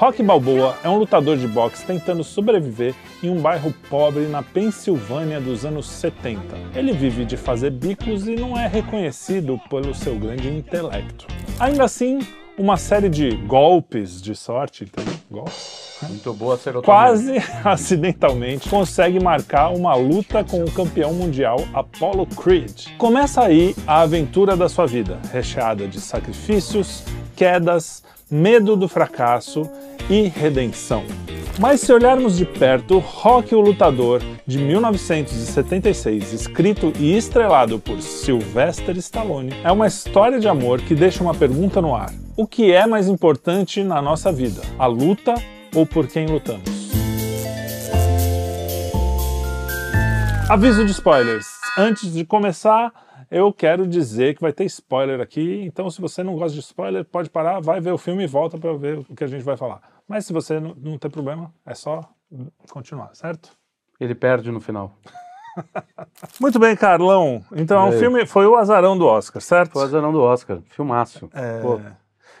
Rock Balboa é um lutador de boxe tentando sobreviver em um bairro pobre na Pensilvânia dos anos 70. Ele vive de fazer bicos e não é reconhecido pelo seu grande intelecto. Ainda assim, uma série de golpes de sorte, entendeu? Golpes? Muito boa serotonina. Quase acidentalmente consegue marcar uma luta com o campeão mundial Apollo Creed. Começa aí a aventura da sua vida, recheada de sacrifícios, quedas, medo do fracasso e redenção. Mas se olharmos de perto, Rock o Lutador, de 1976, escrito e estrelado por Sylvester Stallone, é uma história de amor que deixa uma pergunta no ar. O que é mais importante na nossa vida? A luta ou por quem lutamos? Aviso de spoilers. Antes de começar, eu quero dizer que vai ter spoiler aqui, então se você não gosta de spoiler, pode parar, vai ver o filme e volta para ver o que a gente vai falar. Mas se você não, não tem problema, é só continuar, certo? Ele perde no final. Muito bem, Carlão. Então, o filme foi o azarão do Oscar, certo? Foi o azarão do Oscar. Filmaço. É...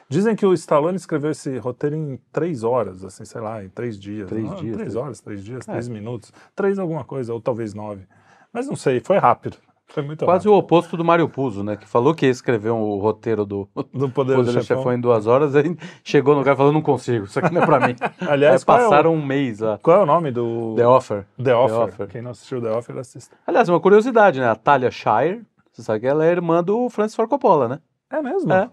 Dizem que o Stallone escreveu esse roteiro em três horas, assim, sei lá, em três dias. Três ah, dias. Três horas, três dias, é. três minutos. Três alguma coisa, ou talvez nove. Mas não sei, foi rápido. Foi muito Quase rápido. o oposto do Mário Puzo, né? Que falou que ia escrever um, o roteiro do, do Poder, Poder do Chefão em duas horas, aí chegou no lugar e falou, não consigo, isso aqui não é pra mim. Aliás, aí passaram é o... um mês. Qual é o nome do... The Offer. The Offer. The Offer. Quem não assistiu The Offer, assista. Aliás, uma curiosidade, né? A Talia Shire, você sabe que ela é irmã do Francis Ford Coppola, né? É mesmo? É.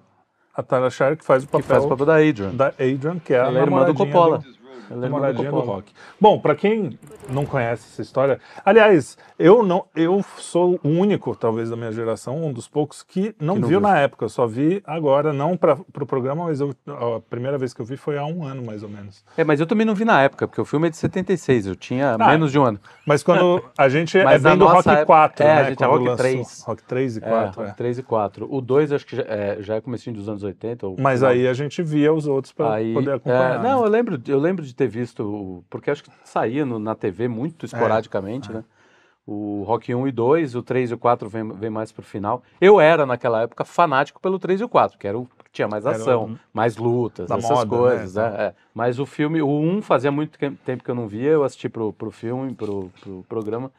A Talia Shire que faz o papel... Que faz o papel da Adrian. Da Adrian, que é ela a é irmã do Coppola. Do... Ela é namoradinha do, do rock. Bom, para quem não conhece essa história, aliás, eu não, eu sou o único, talvez da minha geração, um dos poucos que não, que não viu, viu, na época. Eu só vi agora, não para o pro programa, mas eu, a primeira vez que eu vi foi há um ano mais ou menos. É, mas eu também não vi na época, porque o filme é de 76, eu tinha ah, menos de um ano. Mas quando a gente é bem do Rock época, 4, é, né? a gente é Rock lançou, 3. Rock 3 e 4. É, Rock 3 e 4. O 2 acho que já é, já é comecinho dos anos 80. mas aí a gente via os outros para poder acompanhar. É, não, eu lembro, eu lembro de ter visto porque acho que saía no, na TV muito esporadicamente, é, né? O Rock 1 e 2, o 3 e o 4 vem, vem mais pro final. Eu era, naquela época, fanático pelo 3 e o 4, que era o que tinha mais ação, o, mais lutas, essas moda, coisas. Né? É, é. Mas o filme, o 1 fazia muito tempo que eu não via, eu assisti pro, pro filme, pro, pro programa.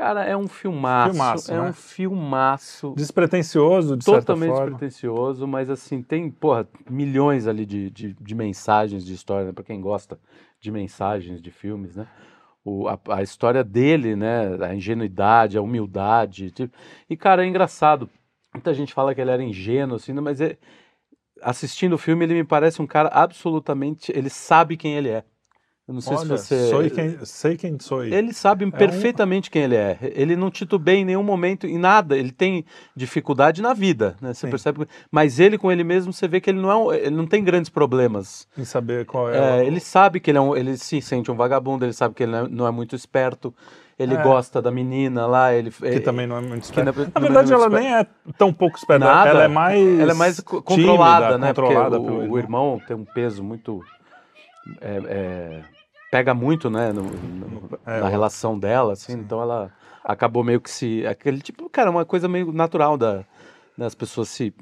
Cara, é um filmaço. filmaço é né? um filmaço. Despretensioso, de Totalmente despretensioso, mas assim, tem, porra, milhões ali de, de, de mensagens de história, né? Pra quem gosta de mensagens de filmes, né? O, a, a, história dele, né? A ingenuidade, a humildade. Tipo, e, cara, é engraçado. Muita gente fala que ele era ingênuo, assim, né, mas é, assistindo o filme, ele me parece um cara absolutamente. Ele sabe quem ele é. Eu não sei Olha, se você. Sou quem, sei quem sou. Ele sabe é perfeitamente um... quem ele é. Ele não titubeia em nenhum momento, em nada. Ele tem dificuldade na vida, né? Você Sim. percebe. Mas ele com ele mesmo, você vê que ele não, é um... ele não tem grandes problemas. Em saber qual é. é Ele sabe que ele é um... ele se sente um vagabundo. Ele sabe que ele não é, é muito esperto. Ele é. gosta da menina lá, ele que é, também não é muito esperta. Na, na verdade, ela nem é tão pouco esperta. Nada. Ela é mais ela é mais controlada, tímida, né? Controlada Porque o, o, irmão tem um peso muito é, pega muito, né, no, no, é, na relação dela, assim, sim. então ela acabou meio que se, aquele tipo, cara, uma coisa meio natural da, das pessoas se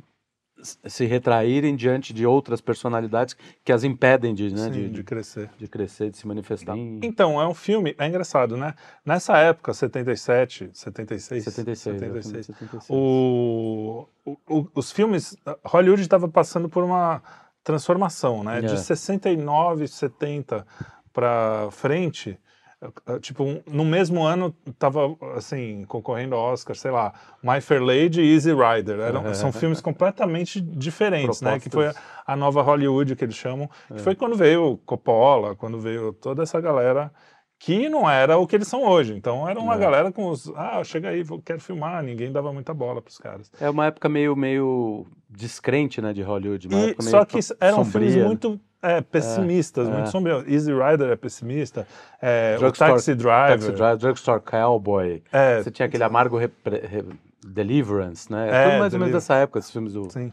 se retraírem diante de outras personalidades que as impedem de, né, Sim, de, de, crescer, de crescer, de se manifestar. Então é um filme, é engraçado, né? Nessa época, 77, 76, 76, 76, 76. O, o, os filmes, Hollywood estava passando por uma transformação, né? De 69, 70 para frente, eh, tipo, no mesmo ano tava, assim, concorrendo ao Oscar, sei lá, My Fair Lady e Easy Rider. Eram, São filmes completamente diferentes, Propostas. né? Que foi a, a, nova Hollywood, que eles chamam. É. Que foi quando veio Coppola, quando veio toda essa galera que não era o que eles são hoje. Então era uma é. galera com os, ah, chega aí, quero filmar, ninguém dava muita bola para os caras. É uma época meio meio descrente, né, de Hollywood, uma e, só que eram sombria. filmes muito é, pessimistas, é, muito é. sombrios. Easy Rider é pessimista, é, o Taxi Driver. Taxi Driver, Drugstore Cowboy. É, Você tinha aquele amargo re, re, Deliverance, né? É, tudo mais ou menos dessa época, esses filmes do... Sim.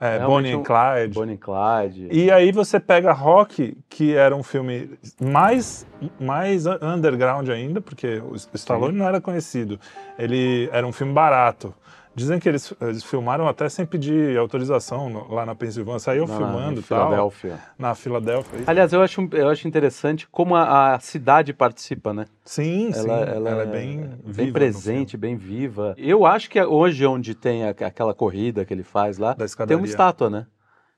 É, Bonnie and Clyde. Bonnie and Clyde. E aí você pega Rock, que era um filme mais, mais underground ainda, porque o Stallone Sim. não era conhecido. Ele era um filme barato. Dizem que eles, eles filmaram até sem pedir autorização no, lá na Pensilvânia. Saiu Na- filmando e tal. Filadélfia. Na Filadélfia. Aliás, eu acho, eu acho interessante como a, a cidade participa, né? Sim, sim. Ela, Ela, ela é bem viva bem presente, bem viva. Eu acho que hoje, onde tem a- aquela corrida que ele faz lá, tem uma estátua, né?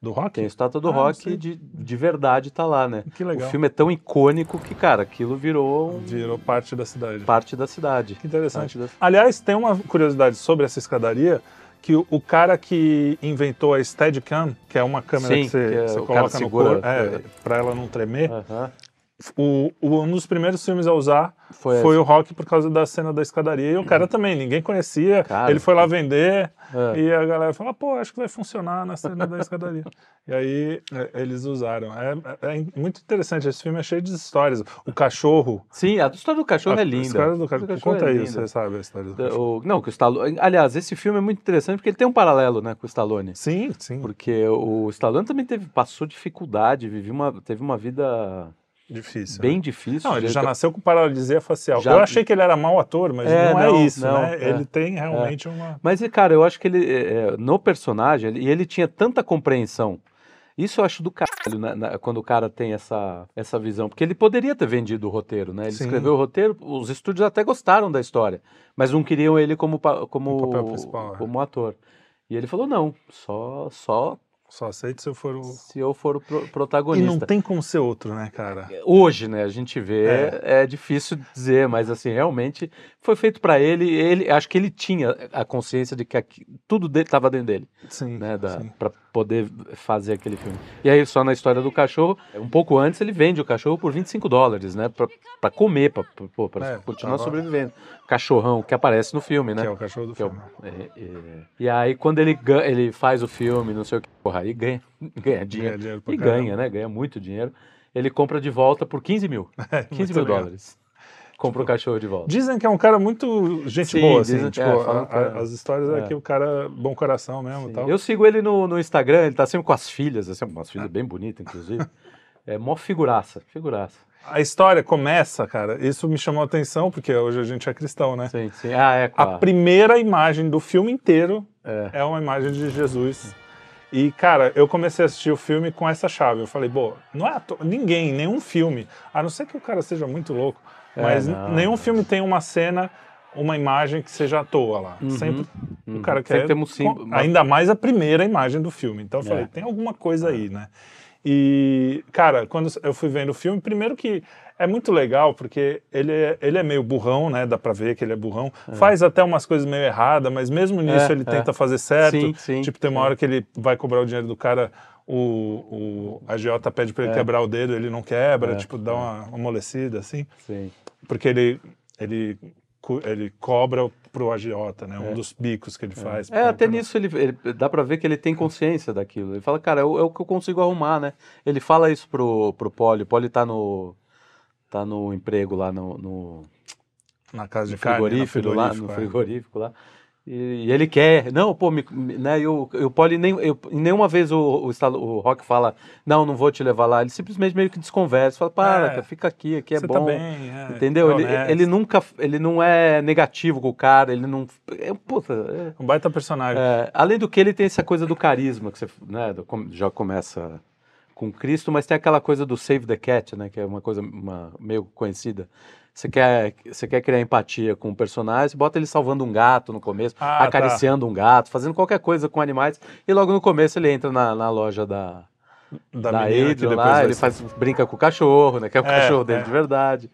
Do rock? Tem a estátua do Ah, rock de, de verdade tá lá, né? Que legal. O filme é tão icônico que, cara, aquilo virou Virou parte da cidade. parte da cidade. Que interessante. Da- Aliás, tem uma curiosidade sobre essa escadaria, que o, cara que inventou a Steadicam, que é uma câmera Sim, que você, que é- você coloca no segura, corpo, é, é. pra ela não tremer, Aham. o, o- um dos primeiros filmes a usar Foi foi, o Rock por causa da cena da escadaria. E o cara também, ninguém conhecia. Cara. ele foi lá vender É. e a galera falou: pô, acho que vai funcionar na cena da escadaria. E aí é, eles usaram. É, é- é muito interessante. Esse filme é cheio de histórias. O cachorro. Sim, a história do cachorro a é linda. história do A cachorro. cachorro Conta é você sabe a história do cachorro. O- não, que o Stallone. Aliás, esse filme é muito interessante porque ele tem um paralelo, né, com o Stallone. Sim, sim. Porque o Stallone também teve, passou dificuldade, viveu uma, teve uma vida Difícil. bem né? difícil. Não, ele já ca- nasceu com paralisia facial. Já- Eu achei que ele era mau ator, mas É, não, não, é isso, não, né? é. Ele tem realmente uma. Mas, cara, eu acho que ele, é, é, no personagem, ele, e ele tinha tanta compreensão. Isso eu acho do caralho, né, na- quando o cara tem essa, essa visão. Porque ele poderia ter vendido o roteiro, né? Ele Sim. escreveu o roteiro, os estúdios até gostaram da história, mas não queriam ele como, como, é. como ator. E ele falou, não, só, só Só aceito se eu for o. se eu for o pro- E não protagonista. tem como ser outro, né, cara? Hoje, né, a gente vê, É. é, difícil dizer, mas assim, realmente foi feito para ele, ele, acho que ele tinha a consciência de que aqui- tudo dele estava dentro dele, Sim. né, da, sim. para poder fazer aquele filme. E aí, só na história do cachorro, um pouco antes ele vende o cachorro por 25 dólares, né, para comer, para É, continuar sobrevivendo. Cachorrão que aparece no filme, né? Que é o cachorro do Que é o- filme. é, é. E aí, quando ele, gan- ele faz o filme, não sei o que, porra, aí ganha, ganha dinheiro. Ganha dinheiro e caramba. ganha, né? Ganha muito dinheiro. Ele compra de volta por 15 mil. 15 É, mil legal. dólares. Compra o cachorro de volta. Dizem que é um cara muito gente Sim, boa, assim. dizem- tipo, é, falam a- é. a- as histórias é. É. que o cara é bom coração mesmo e Sim. tal. Eu sigo ele no, no Instagram, ele tá sempre com as filhas, assim, umas filhas bem bonitas, inclusive. É mó figuraça, figuraça. A história começa, cara, isso me chamou a atenção, porque hoje a gente é cristão, né? Sim, sim. Ah, é, A claro. primeira imagem do filme inteiro É. é uma imagem de Jesus. E, cara, eu comecei a assistir o filme com essa chave. Eu falei, pô, não é ninguém, nenhum filme, a não ser que o cara seja muito louco, É, mas não, nenhum não. filme tem uma cena, uma imagem que seja à toa lá. Uhum, Sempre uhum. o cara Sempre quer. tem símbolo, com- uma- Ainda mais a primeira imagem do filme. Então eu falei, É. tem alguma coisa aí, né? E, cara, quando eu fui vendo o filme, primeiro que é muito legal, porque ele é, ele é meio burrão, né? Dá pra ver que ele é burrão. Faz até umas coisas meio erradas, mas mesmo nisso É, ele é. tenta fazer certo. Sim, sim, tipo, tem uma hora que ele vai cobrar o dinheiro do cara, o, o agiota pede pra ele É. quebrar o dedo, ele não quebra, É, tipo, dá uma amolecida, assim. Sim. Porque ele, ele, ele cobra pro agiota, né? Um É. dos bicos que ele faz. É, até nisso ele, ele- dá pra ver que ele tem consciência daquilo. Ele fala, cara, é o, é o que eu consigo arrumar, né? Ele fala isso pro, pro Poli. O Poli tá no, tá no emprego lá no, no, Na casa de no carne, frigorífico, lá, no frigorífico, é. frigorífico lá. E, ele quer, não, pô, me, né, e o, o Poli nem, eu, nenhuma vez o, o, o Rock fala, não, não vou te levar lá. Ele simplesmente meio que desconversa, fala, para, É. cara, fica aqui, aqui é Você bom. tá bem, é, Entendeu? Ele, ele nunca, ele não é negativo com o cara, ele não, é, puta, é, Um baita personagem. é, além do que ele tem essa coisa do carisma, que você né, já começa com Cristo, mas tem aquela coisa do save the cat, né, que é uma coisa uma- meio conhecida. Você quer, você quer criar empatia com o personagem, você bota ele salvando um gato no começo, Ah, tá. acariciando um gato, fazendo qualquer coisa com animais, e logo no começo ele entra na, na loja da, Da, da Adrian lá, vai ele faz, brinca com o cachorro, né, que é o É, cachorro dele é. de verdade.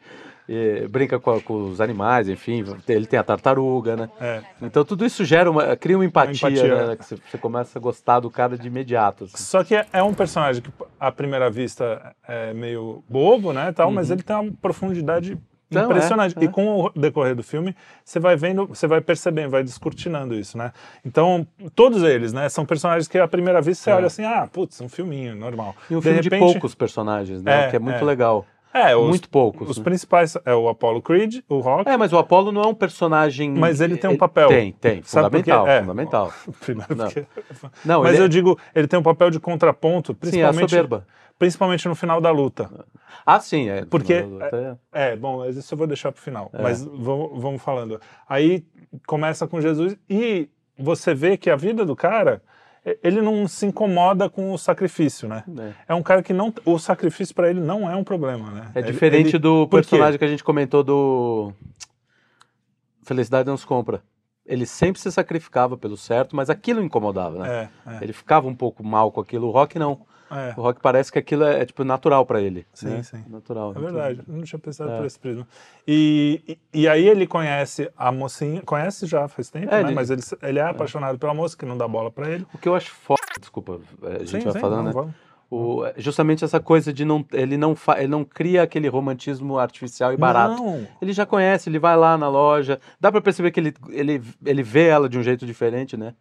E brinca com, com os animais, enfim, ele tem a tartaruga, né? É. Então tudo isso gera uma, cria uma empatia, empatia. né? Que você, você começa a gostar do cara de imediato. assim. Só que é, é um personagem que, à primeira vista, é meio bobo, né, tal, mas ele tem uma profundidade Uhum. Então, impressionante. é, é. E com o decorrer do filme, você vai vendo, você vai percebendo, vai descortinando isso, né? Então, todos eles, né, são personagens que à primeira vista você É. olha assim, ah, putz, um filminho normal. E um de filme repente, de poucos personagens, né? É, que é muito é. legal. É, os, muito poucos. Os né? principais é o Apollo Creed, o Rock. É, mas o Apollo não é um personagem. Mas ele tem um papel. Tem, tem. Sabe? Fundamental, É. fundamental. Primeiro Não. porque- Não, Mas eu é- digo, ele tem um papel de contraponto, Sim, é a principalmente, soberba. Principalmente no final da luta. Ah, sim, é. Porque- Até- É, bom, mas isso eu vou deixar pro final. É. Mas vamos, vamos falando. Aí começa com Jesus e você vê que a vida do cara, ele não se incomoda com o sacrifício, né? É, é um cara que não. O sacrifício para ele não é um problema, né? É diferente ele, do personagem que a gente comentou do. Felicidade não se compra. Ele sempre se sacrificava pelo certo, mas aquilo incomodava, né? É, é. Ele ficava um pouco mal com aquilo. O Rock não. É. O rock parece que aquilo é, é tipo natural para ele. Sim, né? sim. Natural. É verdade. Eu não tinha pensado é. por esse prisma. E, e, e, aí ele conhece a mocinha, conhece já faz tempo, é, né? Ele... Mas ele, ele é, é apaixonado pela moça que não dá bola para ele. O que eu acho foda, desculpa, a gente sim, vai sim, falando, né? O, justamente essa coisa de não ele não fa, ele não cria aquele romantismo artificial e barato. Não. Ele já conhece, ele vai lá na loja, dá para perceber que ele, ele, ele vê ela de um jeito diferente, né?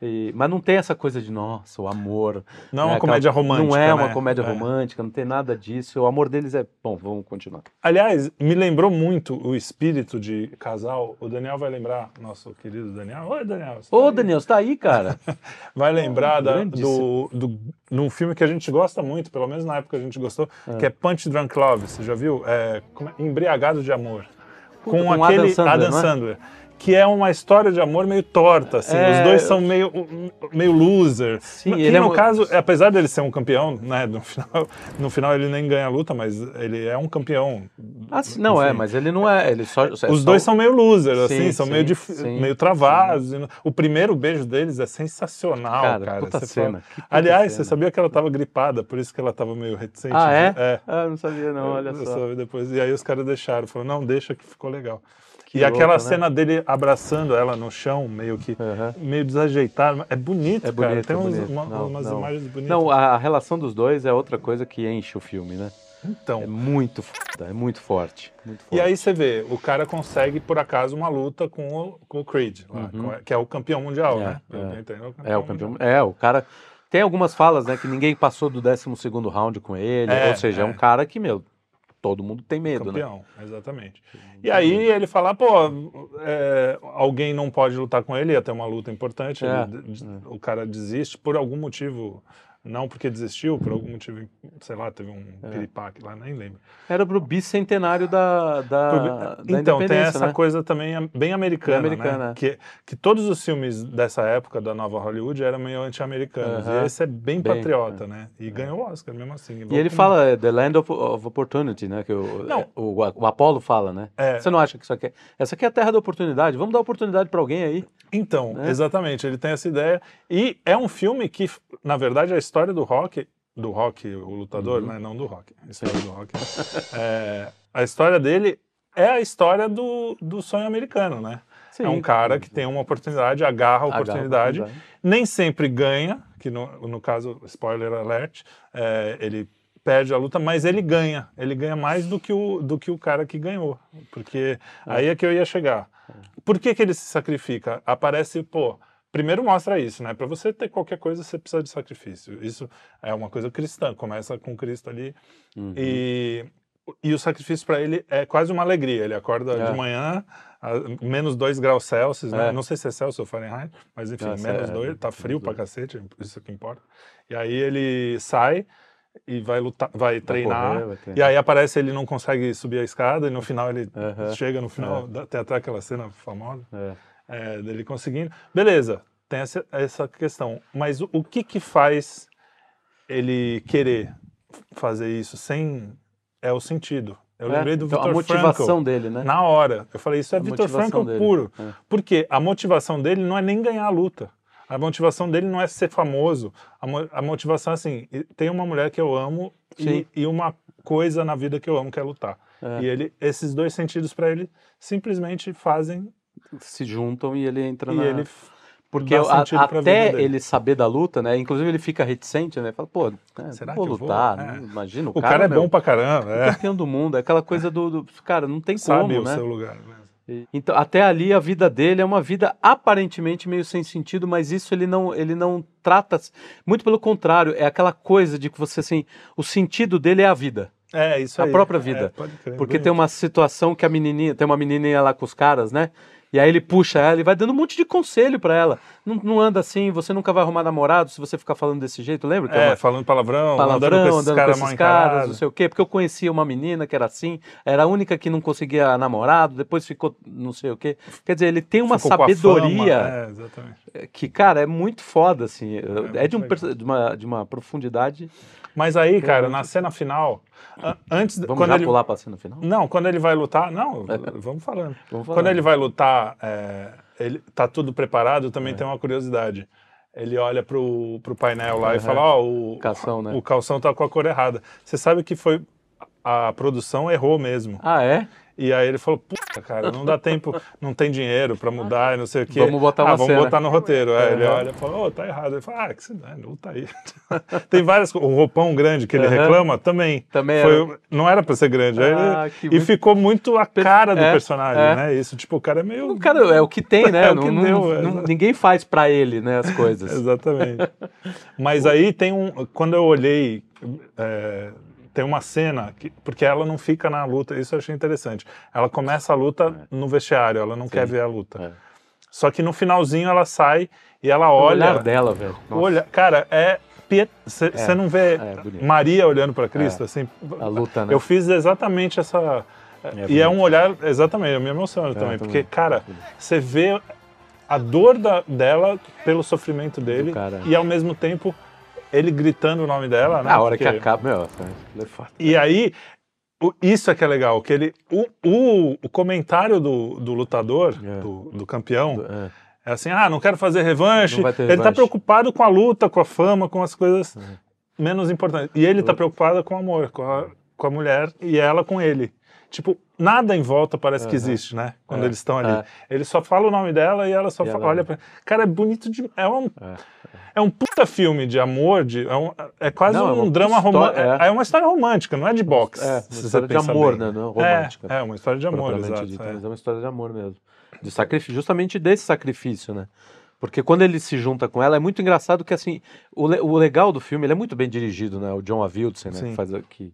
E, mas não tem essa coisa de, nossa, o amor. Não é né, uma comédia romântica. Não é né? uma comédia é. romântica, não tem nada disso. O amor deles é. Bom, vamos continuar. Aliás, me lembrou muito o espírito de casal. O Daniel vai lembrar, nosso querido Daniel. Oi, Daniel. Ô, tá Daniel, você tá aí, cara? vai lembrar oh, da, do, do, num filme que a gente gosta muito, pelo menos na época a gente gostou, é. que é Punch Drunk Love. Você já viu? É, é? Embriagado de Amor. com, com aquele Adam Sandler. Adam Sandler que é uma história de amor meio torta, assim. É... Os dois são meio, meio loser. Sim, que, no é... caso, apesar dele ser um campeão, né, no final, no final ele nem ganha a luta, mas ele é um campeão. Ah, sim, não é, mas ele não é, ele só... É Os só... dois são meio loser, assim, sim, são sim, meio, dif... meio travados. O primeiro beijo deles é sensacional, cara. cara. Puta cena. Puta Aliás, cena. você sabia que ela estava gripada, por isso que ela estava meio reticente? Ah, é? é? Ah, não sabia não, olha eu, só. Depois, e aí os caras deixaram, falaram, não, deixa que ficou legal. Que e louco, aquela né? cena dele abraçando ela no chão, meio que uhum. meio desajeitado. É bonito, é bonito cara. Tem é bonito. Uma, não, umas não. imagens bonitas. Não, a, relação dos dois é outra coisa que enche o filme, né? Então. É muito foda, é muito forte, muito forte. E aí você vê, o cara consegue, por acaso, uma luta com o, com o Creed, uhum. que é o campeão mundial, é, né? É. Entendo, o é, o campeão. É, o cara. Tem algumas falas, né? Que ninguém passou do 12 round com ele. É, ou seja, é, um é. cara que, meu, todo mundo tem medo, né? Campeão, né? exatamente. E aí ele fala, pô, é, alguém não pode lutar com ele, ia ter uma luta importante, é, ele, é. o cara desiste por algum motivo não porque desistiu, por algum motivo, sei lá, teve um é. piripaque lá, nem lembro. Era pro bicentenário da, da, da Então, tem essa né? coisa também bem americana, bem americana né? É. Que, que todos os filmes dessa época da nova Hollywood eram meio anti-americanos. E esse é bem, bem patriota, é. né? E é. ganhou o Oscar mesmo assim. E ele fala é, The Land of, of, Opportunity, né? Que o, não. o, o, Apollo fala, né? Você não acha que isso aqui é... Essa aqui é a terra da oportunidade. Vamos dar oportunidade para alguém aí. Então, né? exatamente. Ele tem essa ideia. E é um filme que, na verdade, a história do rock, do rock, o lutador, uhum. né? Não do rock, a história do rock. É, a história dele é a história do, do sonho americano, né? Sim. É um cara que tem uma oportunidade, agarra a oportunidade, agarra a nem sempre ganha, que no, no caso, spoiler alert, é, ele perde a luta, mas ele ganha. Ele ganha mais do que o, do que o cara que ganhou. Porque é. aí é que eu ia chegar. É. Por que, que ele se sacrifica? Aparece, pô, primeiro mostra isso, né? Para você ter qualquer coisa, você precisa de sacrifício. Isso é uma coisa cristã, começa com Cristo ali. Uhum. E, e o sacrifício para ele é quase uma alegria. Ele acorda é. de manhã, a menos 2 graus Celsius, né? É. Não sei se é Celsius ou Fahrenheit, mas enfim, Nossa, menos 2, é, tá frio pra cacete, isso que importa. E aí ele sai e vai lutar, vai treinar, correr, vai treinar, e aí aparece ele não consegue subir a escada e no final ele uhum. chega no final, é. tem até aquela cena famosa. É é, dele conseguindo. Beleza, tem essa, essa questão. Mas o, o, que que faz ele querer fazer isso sem... É o sentido. Eu é, lembrei do então, Victor A motivação Frankl, dele, né? Na hora. Eu falei, isso é a Victor Frankl dele. puro. É. Porque a motivação dele não é nem ganhar a luta. A motivação dele não é ser famoso. A, mo a motivação é assim, tem uma mulher que eu amo e, e, uma coisa na vida que eu amo, que é lutar. É. E ele, esses dois sentidos para ele simplesmente fazem se juntam e ele entra e na... Ele porque a, até ele saber da luta, né? Inclusive ele fica reticente, né? Fala, pô, né, Será vou lutar, vou? É. imagina o, o cara, cara é meu, bom pra caramba, é. campeão do mundo, é aquela coisa do, do cara, não tem Sabe como, o né? seu lugar. Mesmo. Então, até ali a vida dele é uma vida aparentemente meio sem sentido, mas isso ele não, ele não trata, muito pelo contrário, é aquela coisa de que você assim, o sentido dele é a vida. É, isso a aí. própria vida. É, crer, Porque tem uma situação que a menininha, tem uma menininha lá com os caras, né? E aí ele puxa ela e vai dando um monte de conselho para ela. Não, não, anda assim, você nunca vai arrumar namorado se você ficar falando desse jeito, lembra? é, é uma... falando palavrão, palavrão, andando com esses, andando cara com esses caras, não sei o quê. Porque eu conhecia uma menina que era assim, era a única que não conseguia namorado, depois ficou não sei o quê. Quer dizer, ele tem uma ficou sabedoria é, que, cara, é muito foda, assim. É, é de, um, de, uma, de uma profundidade... Mas aí, cara, na cena final, antes vamos quando já ele... pular para cena final? Não, quando ele vai lutar, não, vamos falando. vamos falando. Quando ele vai lutar, é, ele tá tudo preparado. Também é. tem uma curiosidade. Ele olha pro, pro painel lá uhum. e fala, ó, oh, o calção, né? O calção tá com a cor errada. Você sabe que foi a produção errou mesmo. Ah, é? E aí ele falou, puta, cara, não dá tempo, não tem dinheiro para mudar e não sei o quê. Vamos botar uma ah, vamos cena. botar no roteiro. Aí ele olha e fala, ô, oh, tá errado. Ele fala, ah, que se dá, luta aí. tem várias O roupão grande que ele uhum. reclama também. Também foi, era. Não era para ser grande. Ah, ele, e ficou muito a cara do é, personagem, é. né? Isso, tipo, o cara é meio... O cara é o que tem, né? é o que não, deu, não, ninguém faz para ele, né, as coisas. Exatamente. Mas aí tem um... Quando eu olhei... É, tem uma cena, que, porque ela não fica na luta, isso eu achei interessante. Ela começa a luta é. no vestiário, ela não Sim. quer ver a luta. É. Só que no finalzinho ela sai e ela olha. O olhar dela, velho. Olha, cara, é. Você é, não vê é, Maria olhando para Cristo, é. assim. A luta, né? Eu fiz exatamente essa. É e é um olhar, exatamente, eu me emociono também, porque, cara, você vê a dor da, dela pelo sofrimento dele e ao mesmo tempo ele gritando o nome dela, né? Na hora Porque... que acaba, meu, é foda. E aí, o, isso é que é legal, que ele, o, o, o comentário do, do lutador, é. do, do, campeão, é. é. assim, ah, não quero fazer revanche. Ele tá revanche. preocupado com a luta, com a fama, com as coisas é. menos importantes. E ele tá preocupado com o amor, com a, com a mulher e ela com ele. Tipo, nada em volta parece uhum. que existe, né? Quando é, eles estão ali. É. Ele só fala o nome dela e ela só e fala, ela... olha pra... Cara, é bonito de... É um, é. é. um puta filme de amor, de... é, um... é quase não, é um drama romântico. É. é. uma história romântica, não é de boxe. É, uma história de amor, bem. né? Não romântica. É, uma história de amor, exato. Dito, é uma história de amor mesmo. De sacrifício, justamente desse sacrifício, né? Porque quando ele se junta com ela, é muito engraçado que, assim, o, le o legal do filme, ele é muito bem dirigido, né? O John Avildsen, né? Que faz aqui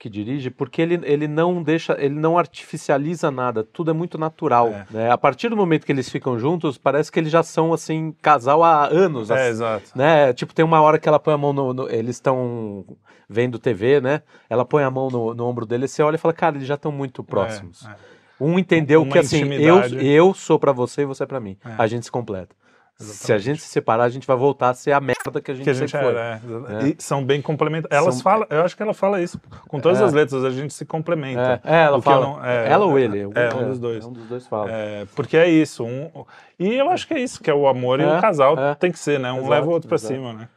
que dirige, porque ele, ele não deixa, ele não artificializa nada, tudo é muito natural. É. Né? A partir do momento que eles ficam juntos, parece que eles já são assim, casal há anos. É, assim, exato. Né? Tipo, tem uma hora que ela põe a mão no. no eles estão vendo TV, né? Ela põe a mão no, no ombro dele e você olha e fala, cara, eles já estão muito próximos. É, é. um entendeu Uma que assim, eu, eu sou para você e você é para mim. É. A gente se completa. Exatamente. Se a gente se separar, a gente vai voltar a ser a merda que a gente, que a gente foi. É. E são bem complementares. Elas são... falam, eu acho que ela fala isso com todas é. as letras, a gente se complementa. É, é ela fala. Não, é, ela ou ele? É, um dos dois. um dos dois fala. porque é isso. Um, e eu acho que é isso, que é o amor e o casal tem que ser, né? Um exato, leva o outro para cima, né?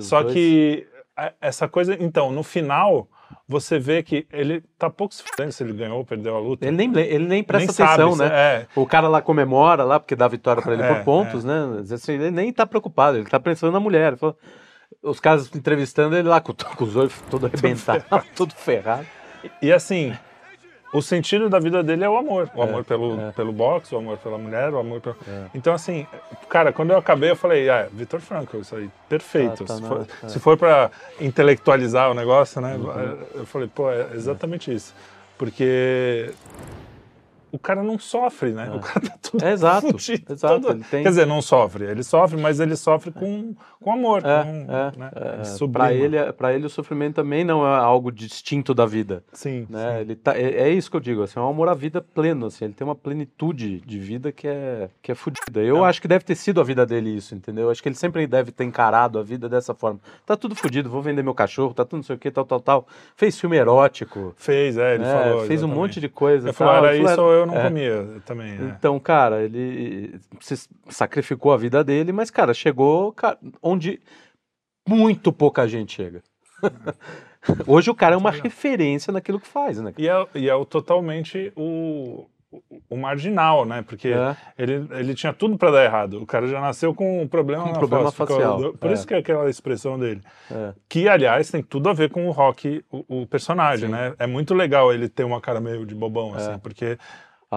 Só dois... que essa coisa, então, no final você vê que ele tá pouco se fudendo se ele ganhou ou perdeu a luta. Ele nem, ele nem presta nem atenção, sabe, né? É. O cara lá comemora lá porque dá vitória para ele é, por pontos, é. né? Assim, ele nem tá preocupado, ele tá pensando na mulher. Os caras entrevistando ele lá com, com os olhos todo arrebentados, todo ferrado. E assim, o sentido da vida dele é o amor. O é, amor pelo, é. pelo boxe, o amor pela mulher, o amor pelo... É. Então, assim, cara, quando eu acabei, eu falei, ah, Vitor Franco, isso aí, perfeito. Ah, tá se, for, é. se, for, para intelectualizar o negócio, né? Uhum. Eu falei, pô, é exatamente isso. Porque o cara não sofre, né? É. O cara tá tudo é, exato, fudido, exato. Todo... Tem... Quer dizer, não sofre. Ele sofre, mas ele sofre com, com amor. É, com, é, né? é. Para ele, para ele o sofrimento também não é algo distinto da vida. Sim. Né? sim. Ele tá, é, é, isso que eu digo. Assim, é um amor à vida pleno. Assim, ele tem uma plenitude de vida que é que é fodida. Eu é. acho que deve ter sido a vida dele isso, entendeu? Eu acho que ele sempre deve ter encarado a vida dessa forma. Tá tudo fodido. Vou vender meu cachorro. Tá tudo não sei o que, tal, tal, tal. Fez filme erótico. Fez, é. Ele né? falou. Fez exatamente. um monte de coisa. Eu falou, era isso ou eu não comia também. É. Então, cara, ele se sacrificou a vida dele, mas, cara, chegou cara, onde muito pouca gente chega. Hoje o cara é uma referência naquilo que faz, né? E é, e é o, totalmente o, o marginal, né? Porque é. ele, ele tinha tudo para dar errado. O cara já nasceu com um problema, um problema facial. Do, por é. isso que é aquela expressão dele. É. Que, aliás, tem tudo a ver com o Rock, o, o personagem, Sim. né? É muito legal ele ter uma cara meio de bobão, assim, é. porque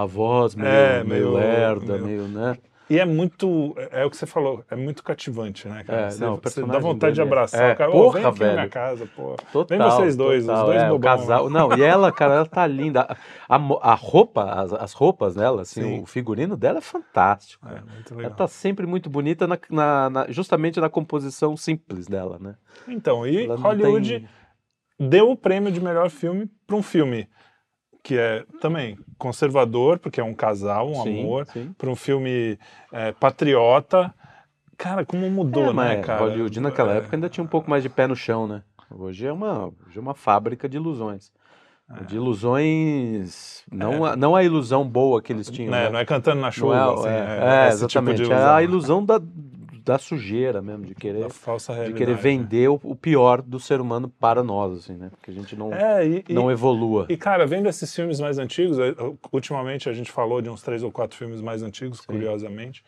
a voz meio, é, meio, meio lerda, meio, meio, né? E é muito, é, é o que você falou, é muito cativante, né, cara? É, você, não, você dá vontade de é- abraçar é, o cara, porra, "Ô, vem aqui na minha casa, pô. Total, Vem vocês dois, total, os dois é, bobão. casal. Não, e ela, cara, ela tá linda. A, a roupa, as, as roupas dela, assim, Sim. o figurino dela é fantástico. É, muito Ela legal. tá sempre muito bonita, na, na- na- justamente na composição simples dela, né? Então, e Ela Hollywood tem- deu o prêmio de melhor filme para um filme que é também conservador, porque é um casal, um Sim, amor, para um filme é, patriota. Cara, como mudou, É, né, cara? Hollywood naquela É, época ainda tinha um pouco mais de pé no chão, né? Hoje é uma, hoje é uma fábrica de ilusões. De ilusões. Não, a, não a ilusão boa que eles tinham. né, né? não é cantando na Não chuva, é, assim, é, é, é, tipo exatamente. é ilusão, a né? ilusão da, da sujeira mesmo, de querer, de querer vender o, o pior do ser humano para nós, assim, né? Que a gente não, É, e, e- não evolua. E, cara, vendo esses filmes mais antigos, eh, ultimamente a gente falou de uns três ou quatro filmes mais antigos, curiosamente.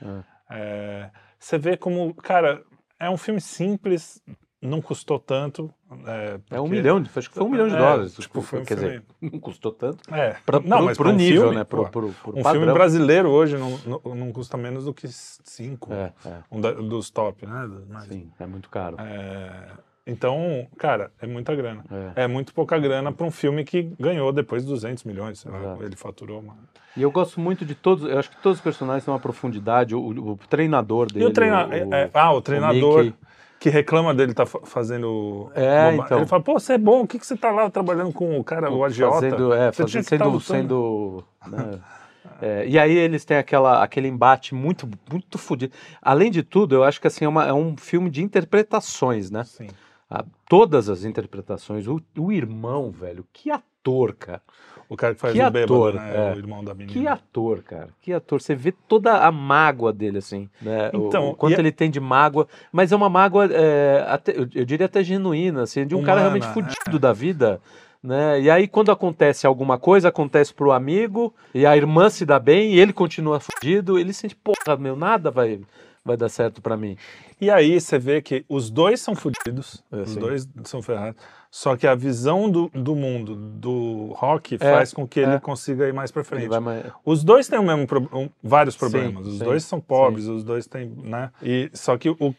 É, você vê como, cara, é um filme simples, não custou tanto. É, É um porque- milhão, de, acho que foi um milhão de É, dólares. tipo, foi um quer dizer, não custou tanto. É, Pra, não, pro, mas pro um nível, filme, né? Pro, pro, pro um padrão. filme brasileiro hoje não, não, não custa menos do que cinco. É, é, Um da- dos top, né? mais- sim, é muito caro. É, então, cara, é muita grana. É. É, muito pouca grana para um filme que ganhou depois 200 milhões, sei lá, ele faturou, mano. E eu gosto muito de todos, eu acho que todos os personagens têm uma profundidade, o, o treinador dele. E o treinador, ah, o treinador Mickey. Que reclama dele tá fa- fazendo É, boba- então. Ele fala, pô, você é bom, o que, que você tá lá trabalhando com o cara, o agiota? Fazendo, é, Você fazendo, tá sendo, lutando." sendo né, é, e aí eles têm aquela, aquele embate muito, muito fodido. Além de tudo, eu acho que assim, é, uma- é um filme de interpretações, né? Sim. Ah, todas as interpretações. O, o irmão, velho, que ator, cara. O cara que faz Que o bêbado, ator, né? é. O irmão da menina. Que ator, cara. Que ator. Você vê toda a mágoa dele, assim. Né? O- Então, o, quanto e a- ele tem de mágoa. Mas é uma mágoa, é, até- eu, eu diria até genuína, assim, de um cara Humana, realmente fudido da vida. Né? E aí, quando acontece alguma coisa, acontece pro amigo, e a irmã se dá bem, e ele continua fudido, ele sente, porra, meu, nada vai, vai dar certo pra mim. E aí você vê que os dois são fodidos, É, os sim. dois são ferrados, só que a visão do, do mundo do rock É, faz com que ele é. consiga ir mais pra frente. Ele mais- Os dois têm o mesmo pro- um- vários Sim, problemas. os sim, dois são pobres, os dois têm, né? E só que o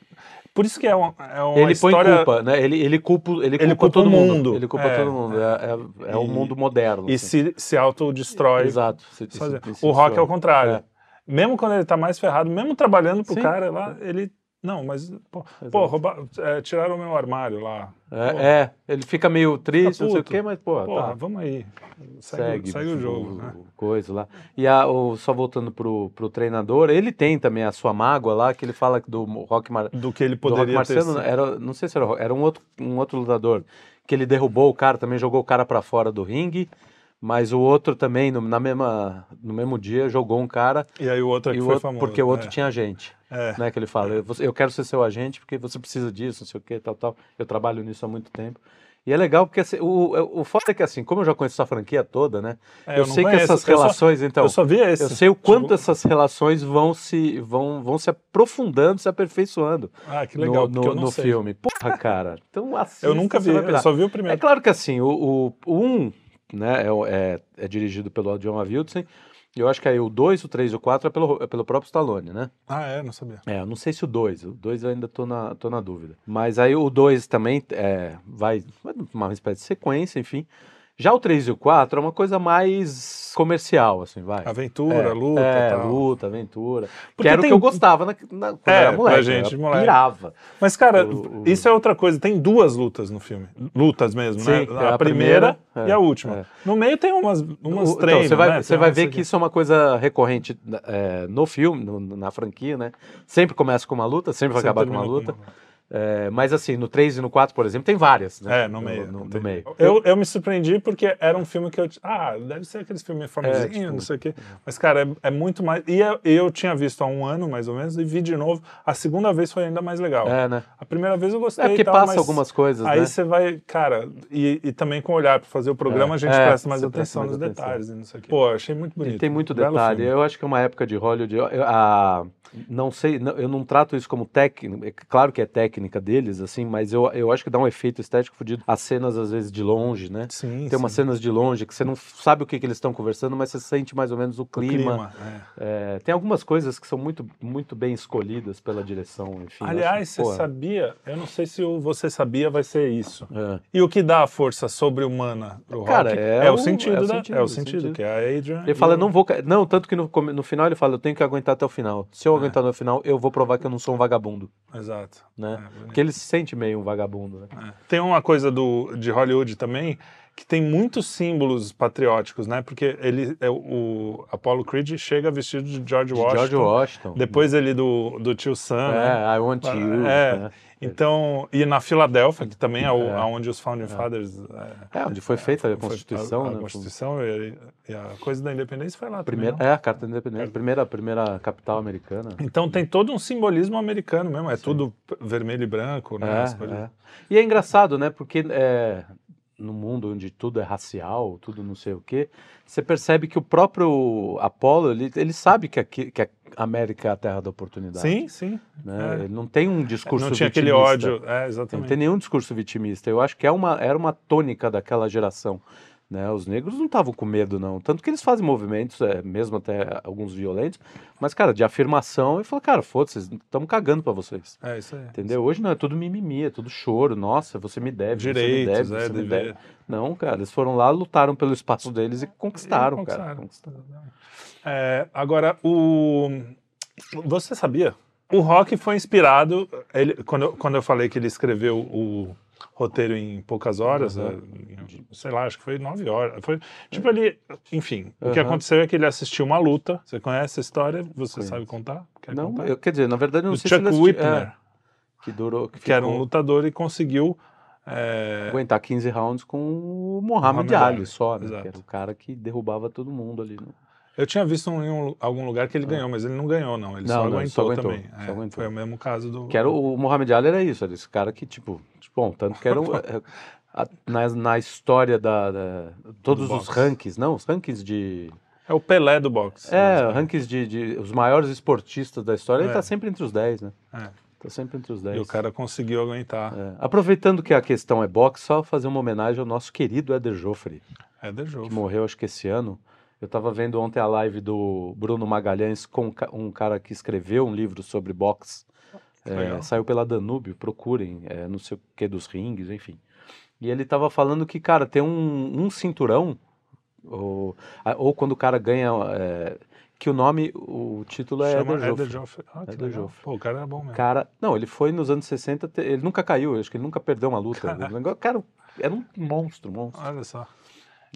por isso que é uma, é uma Ele põe história culpa, né? Ele, ele culpa, ele culpa, Ele culpa todo mundo. mundo. Ele culpa É, todo mundo. É, é, é o E- mundo moderno. e assim. se, se autodestrói. Exato. Se- se- se- o rock é o contrário. É. Mesmo quando ele tá mais ferrado, mesmo trabalhando pro Sim. cara lá, ele não, mas pô, pô é, tiraram o meu armário lá. É, é, ele fica meio triste, não sei o quê, mas, pô, Porra, tá. vamos aí. Segue, Segue, segue o jogo, né? coisa lá. E a, o, só voltando pro, pro treinador, ele tem também a sua mágoa lá, que ele fala do Rock, Mar, Do que ele poderia ter Marciano, sido. era, não sei se era, era um outro, um outro lutador, que ele derrubou o cara, também jogou o cara pra fora do ringue, mas o outro também, no, na mesma, no mesmo dia, jogou um cara, E aí o outro é que o foi outro, famoso. porque o outro é. tinha agente. É. né, que ele fala, eu, você- eu quero ser seu agente porque você precisa disso, não sei o que, tal, tal. Eu trabalho nisso há muito tempo. E é legal porque assim, o, o foda é que assim, como eu já conheço essa franquia toda, né? É, eu, não sei que essas eu só- relações, então, eu só vi esse. eu sei o quanto Tipo, essas relações vão se vão, vão se aprofundando, se aperfeiçoando Ah, que legal, no, no, eu não no filme. Porra, cara. Então assista, Eu nunca vi, eu só vi o É primeiro. claro que assim, o, o, o um, né, é, é, é dirigido pelo John Avildsen, e eu acho que aí o 2, o 3 e o 4 é pelo, é pelo próprio Stallone, né? Ah, é, não sabia. É, eu não sei se o 2, o 2 eu ainda tô na, tô na dúvida. Mas aí o 2 também é, vai, vai uma espécie de sequência, enfim. Já o 3 e o 4 é uma coisa mais comercial, assim, vai. Aventura, É, luta é, tal. luta, aventura. Porque que era o tem- que eu gostava na, na, quando É, era pra moleque. gente, eu moleque. pirava. Mas, cara, O- o- isso é outra coisa. Tem duas lutas no filme. Lutas mesmo, Sim, né? é A, a primeira, primeira, é, e a última. é. No meio tem umas, umas O- então, você vai, né? você vai ver aqui. que isso é uma coisa recorrente é, no filme, no- na franquia, né? Sempre começa com uma luta, sempre vai Sempre acabar com uma termina luta. É, mas assim, no 3 e no 4, por exemplo, tem várias, né? É, no meio. No, no tem- meio. Eu, eu me surpreendi porque era um filme que eu. Ah, deve ser aqueles filmes famosinhos, É, tipo, não sei o quê. Mas, cara, é, é muito mais. E eu, eu tinha visto há um ano, mais ou menos, e vi de novo. A segunda vez foi ainda mais legal. É, né? A primeira vez eu gostei. É porque e tal, passa mas algumas coisas, Aí né? você vai, cara, e, e também com o olhar para fazer o programa, É, a gente é, presta mais você presta atenção mais nos atenção. detalhes e não sei o quê. Pô, achei muito bonito. E tem muito Belo detalhe. filme. Eu acho que é uma época de Hollywood. eu- eu- a, não sei, não- eu não trato isso como técnico. É claro que é técnico técnica deles, assim, mas eu, eu acho que dá um efeito estético fodido. As cenas, às vezes, de longe, né? Sim, Tem umas sim. cenas de longe que você não sabe o que, que eles estão conversando, mas você sente mais ou menos o O clima. é. É, tem algumas coisas que são muito, muito bem escolhidas pela direção, enfim. eu Aliás, acho, você porra, sabia? Eu não sei se o você sabia vai ser isso. é. E o que dá a força sobre-humana pro Cara, rock é o, o- sentido, é o da- sentido, é o sentido, sentido. que é a Adrian. Ele fala, o- não vou. Não, tanto que no, no final ele fala, eu tenho que aguentar até o final. Se eu É. aguentar no final, eu vou provar que eu não sou um vagabundo, Exato. né? Porque ele se sente meio um vagabundo, né? É. Tem uma coisa do, de Hollywood também que tem muitos símbolos patrióticos, né? Porque ele, é, o Apollo Creed chega vestido de George Washington. George Washington. Depois ele do, do tio Sam. né? É, I want you. É. né? Então, e na Filadélfia, que também é, o, É. onde os Founding Fathers. É, É, onde foi feita a Constituição, a, a né? Constituição e, e a coisa da independência foi lá. Primeira, também, é, a Carta da Independência, primeira, primeira capital americana. Então tem todo um simbolismo americano mesmo, é tudo p- vermelho e branco, né? É, é. E é engraçado, né? Porque é, no mundo onde tudo é racial, tudo não sei o quê, você percebe que o próprio Apolo, ele, ele sabe que, aqui, que a América é a terra da oportunidade. Sim, sim. Né? é. Ele não tem um discurso Não tinha aquele vitimista. ódio. É, Não exatamente. tem nenhum discurso vitimista. Eu acho que é uma, era uma tônica daquela geração. Né? Os negros não estavam com medo, não. Tanto que eles fazem movimentos, é, mesmo até alguns violentos, mas, cara, de afirmação, e falou, cara, foda-se, estamos cagando pra vocês. É isso aí. Entendeu? Hoje não, é tudo mimimi, é tudo choro. Nossa, você me deve, Direitos, você me deve, é, você me deve. Não, cara, eles foram lá, lutaram pelo espaço deles e conquistaram, E cara. conquistaram. É, agora, o. Você sabia? O rock foi inspirado. Ele, quando, eu, quando eu falei que ele escreveu o roteiro em poucas horas, Uhum. é, sei lá, acho que foi nove horas. Foi, tipo, ele. Enfim, o que Uhum. aconteceu é que ele assistiu uma luta. Você conhece a história? Você Conheço. sabe contar? Quer Não, contar? eu, quer dizer, na verdade, eu não Do sei se Chuck ele assisti- é, que durou, que, que era um lutador e conseguiu. é, aguentar 15 rounds com o Mohamed Muhammad Ali Ali, só, né? exato. Que era o cara que derrubava todo mundo ali. né? Eu tinha visto em um- algum lugar que ele ganhou, mas ele não ganhou, não. Ele Não, só, não, aguentou ele só aguentou, também. só É, aguentou. Foi o mesmo caso do. Que era o, o Mohamed Ali era isso, era esse cara que, tipo, bom, tanto que era um, a- na, na história da, da- todos Do os boxe. rankings, não, os rankings de É o Pelé do boxe. é, rankings de, de os maiores esportistas da história, ele É. tá sempre entre os 10, né? É. Tá sempre entre os 10. E o cara conseguiu aguentar. É. Aproveitando que a questão é boxe, só fazer uma homenagem ao nosso querido Éder Joffre, de jogo. que morreu acho que esse ano. Eu estava vendo ontem a live do Bruno Magalhães com um cara que escreveu um livro sobre boxe. É, saiu pela Danúbio, procurem, é, não sei o que dos rings, enfim. E ele estava falando que, cara, tem um, um cinturão, ou, ou quando o cara ganha, é, que o nome, o título é Chama Éder Joffre. Ah. Joffre. Pô, o cara era bom mesmo. Cara, não, ele foi nos anos 60, te- ele nunca caiu, acho que ele nunca perdeu uma luta. O negócio- Cara, era um monstro, monstro. Olha só.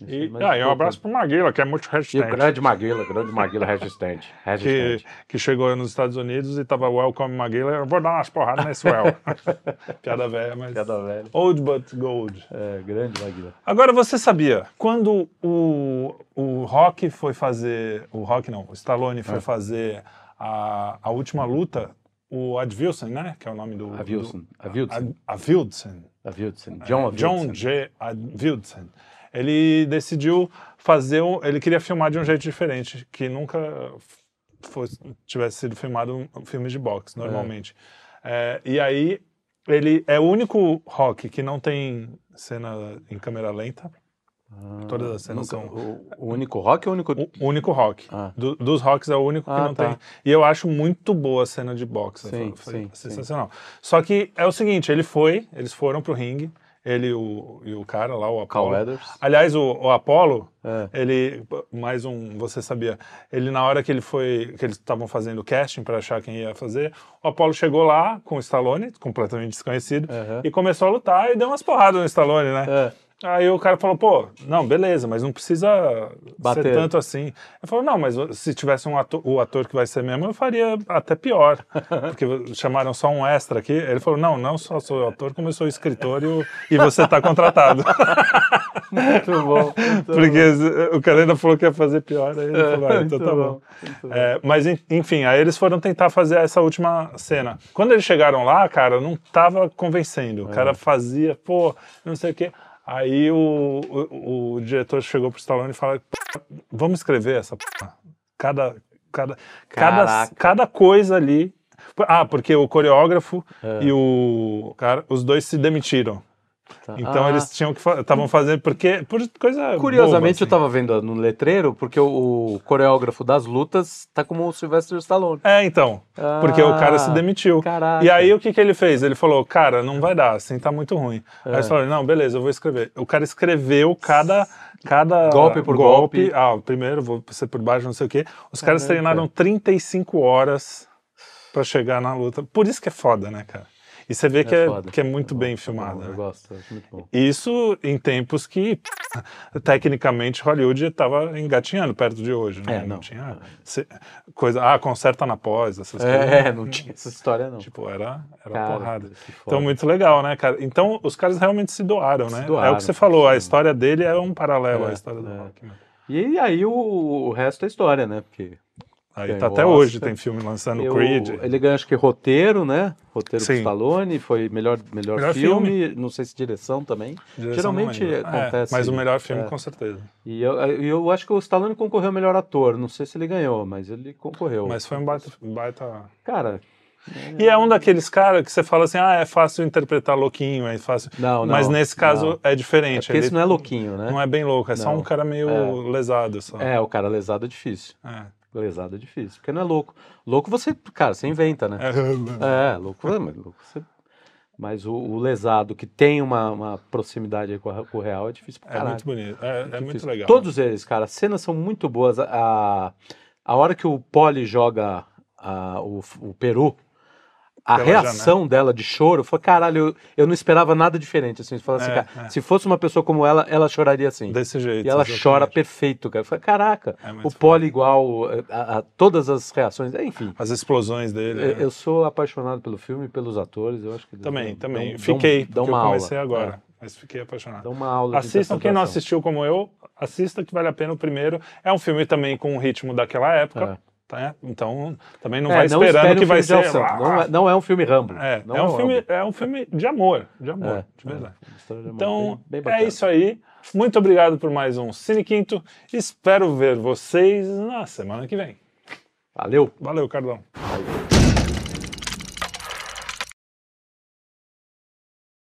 E, ah, e um abraço pro Maguila, que é muito E o resistente. grande Maguila, grande Maguila resistente. Que, resistente. que chegou nos Estados Unidos e tava Welcome Maguila. Eu vou dar umas porradas nesse well. Piada velha, mas. Piada velha. Old but gold. É, grande Maguila. Agora você sabia, quando o, o Rock foi fazer. O Rock não, o Stallone foi É. fazer a, a última luta, o Advilson, né? Que é o nome do. Avildsen. do- Avildsen. A- Avildsen. Avildsen. John É, John Avildsen. J. Avildsen. Ele decidiu fazer. Um, ele queria filmar de um jeito diferente, que nunca fosse, tivesse sido filmado um filme de boxe, normalmente. É, e aí, ele é o único rock que não tem cena em câmera lenta. Ah, Todas as cenas nunca- são- O, o único rock ou o único... O único rock. Ah. Do- dos rocks é o único que Ah, não tá. tem. E eu acho muito boa a cena de boxe. Sim, foi, foi sim, sensacional. Só que é o seguinte, ele foi, eles foram pro ringue, ele e o, e o cara lá, o Carl Apollo. Weathers. Aliás, o, o Apollo, É. ele, mais um, você sabia, ele na hora que ele foi, que eles estavam fazendo o casting para achar quem ia fazer, o Apollo chegou lá com o Stallone, completamente desconhecido, Aham. e começou a lutar e deu umas porradas no Stallone, né? É. Aí o cara falou, pô, não, beleza, mas não precisa Bater. ser tanto assim. Ele falou, não, mas se tivesse um ator, o ator que vai ser mesmo, eu faria até pior. Porque chamaram só um extra aqui. Ele falou, não, não só sou o ator, como eu sou o escritor e, e você tá contratado. Muito bom. muito Porque o cara ainda falou que ia fazer pior, aí ele falou, ah, então tá bom, bom. bom. É, mas en- enfim, aí eles foram tentar fazer essa última cena. Quando eles chegaram lá, cara, não tava convencendo. O É. cara fazia, pô, não sei o quê. Aí o, o, o diretor chegou pro Stallone e falou: vamos escrever essa porra. Cada, cada, cada, Caraca. cada coisa ali. Ah, porque o coreógrafo e o cara, os dois se demitiram. Tá. Então Ah, eles tinham que estavam fazendo porque por coisa Curiosamente, eu boba, tava vendo no letreiro, porque o, o coreógrafo das lutas tá como o Sylvester Stallone. assim. É, então, porque o cara se Ah, demitiu. Caraca. E aí o que, que ele fez? Ele falou, cara, não vai dar, assim tá muito ruim. Aí É. eles falaram, não, beleza, eu vou escrever. O cara escreveu cada, cada Golpe por golpe. Ah, o primeiro, vou ser por baixo, não sei o quê. Os caras treinaram 35 horas pra chegar na luta. Por isso que é foda, né, cara? E você vê que, é, foda. que é muito É bem é filmado. bom, Eu né? gosto, acho muito bom. Isso em tempos que, tecnicamente, Hollywood estava engatinhando perto de hoje, né? É, não. tinha se- coisa, ah, conserta na pós, essas coisas. É, não tinha essa história, não. Tipo, era, era Cara, porrada. Então, muito legal, né, cara? Então, os caras realmente se doaram, Se né? é o doaram, que você falou, a história dele é um paralelo É, à história do é. rock. né? E aí o, o resto é história, né? Porque Aí Ganhou tá até Oscar. hoje, tem filme lançando eu- Creed. ele ganha, acho que roteiro, né? Roteiro Sim. Stallone, foi melhor, melhor, Melhor filme, não sei se direção também. Direção geralmente. É, acontece- mas o melhor filme, é. com certeza. E eu, eu acho que o Stallone concorreu ao melhor ator, não sei se ele ganhou, mas ele concorreu. Mas foi um baita. baita... Cara, E é um daqueles caras que você fala assim, ah, é fácil interpretar louquinho, é fácil. não, não. Mas nesse caso não. é É diferente. porque ele esse não é louquinho, né? não é bem louco, é só Não. um cara meio É. lesado só. É, o cara lesado é difícil. É. Lesado é difícil, porque não é louco. Louco você, cara, você inventa, né? É, louco, é, mas louco você... Mas o, o lesado que tem uma, uma proximidade com, a- com o real é difícil pra É, caralho. muito bonito, é, é muito difícil. legal. Todos eles, cara, as cenas são muito boas. A, a, a hora que o Poli joga a- o, o peru, a reação dela de choro foi, caralho, eu, eu não esperava nada diferente. Assim, assim, É, cara, é. se fosse uma pessoa como ela, ela choraria assim. Desse jeito. E ela exatamente. chora perfeito, cara. Falei, caraca, É o Poli igual, a, a todas as reações, enfim. As explosões dele. Eu, é. eu sou apaixonado pelo filme pelos atores, eu acho que Também, dão- também. dão- Fiquei, dão, eu comecei aula. agora. É, Mas fiquei apaixonado. dão uma aula. Assistam, quem não assistiu como eu, assista que vale a pena o primeiro. É um filme também com o ritmo daquela época. Tá? Então, também não É, vai esperando espere um que vai ser. Não é, não é um filme Rambo. É, Não é, um filme, Rambo. é um filme de amor, de amor, É, de verdade. é, de Então, bem- bem é isso aí. Muito obrigado por mais um Cine Quinto. Espero ver vocês na semana que vem. Valeu. Valeu, Cardão. Valeu.